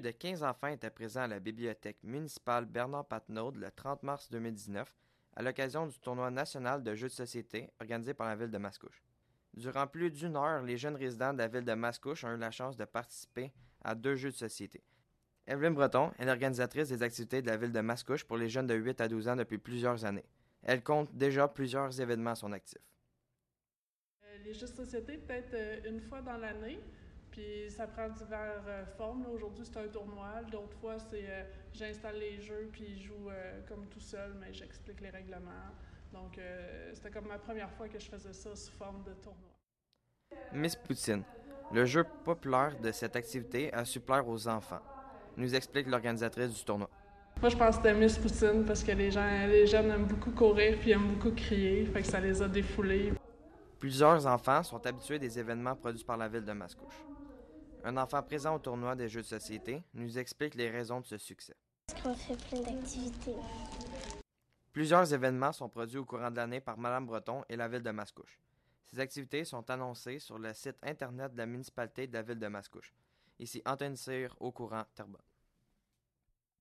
de 15 enfants étaient présents à la bibliothèque municipale Bernard Patnaud le 30 mars 2019 à l'occasion du tournoi national de jeux de société organisé par la ville de Mascouche. Durant plus d'une heure, les jeunes résidents de la ville de Mascouche ont eu la chance de participer à deux jeux de société. Evelyne Breton est l'organisatrice des activités de la ville de Mascouche pour les jeunes de 8 à 12 ans depuis plusieurs années. Elle compte déjà plusieurs événements à son actif. Euh, les jeux de société, peut-être euh, une fois dans l'année, puis ça prend diverses euh, formes. Aujourd'hui, c'est un tournoi. D'autres fois, c'est j'installe les jeux, puis je joue comme tout seul, mais j'explique les règlements. Donc, c'était comme ma première fois que je faisais ça sous forme de tournoi. Miss Poutine, le jeu populaire de cette activité a su plaire aux enfants, nous explique l'organisatrice du tournoi. Moi, je pense que c'était Miss Poutine parce que les gens, les jeunes aiment beaucoup courir puis aiment beaucoup crier, fait que ça les a défoulés. Plusieurs enfants sont habitués des événements produits par la ville de Mascouche. Un enfant présent au tournoi des jeux de société nous explique les raisons de ce succès. Parce qu'on fait plein d'activités? Plusieurs événements sont produits au courant de l'année par Madame Breton et la ville de Mascouche. Ces activités sont annoncées sur le site internet de la municipalité de la ville de Mascouche. Ici Antoine Cyr, au courant Terrebonne.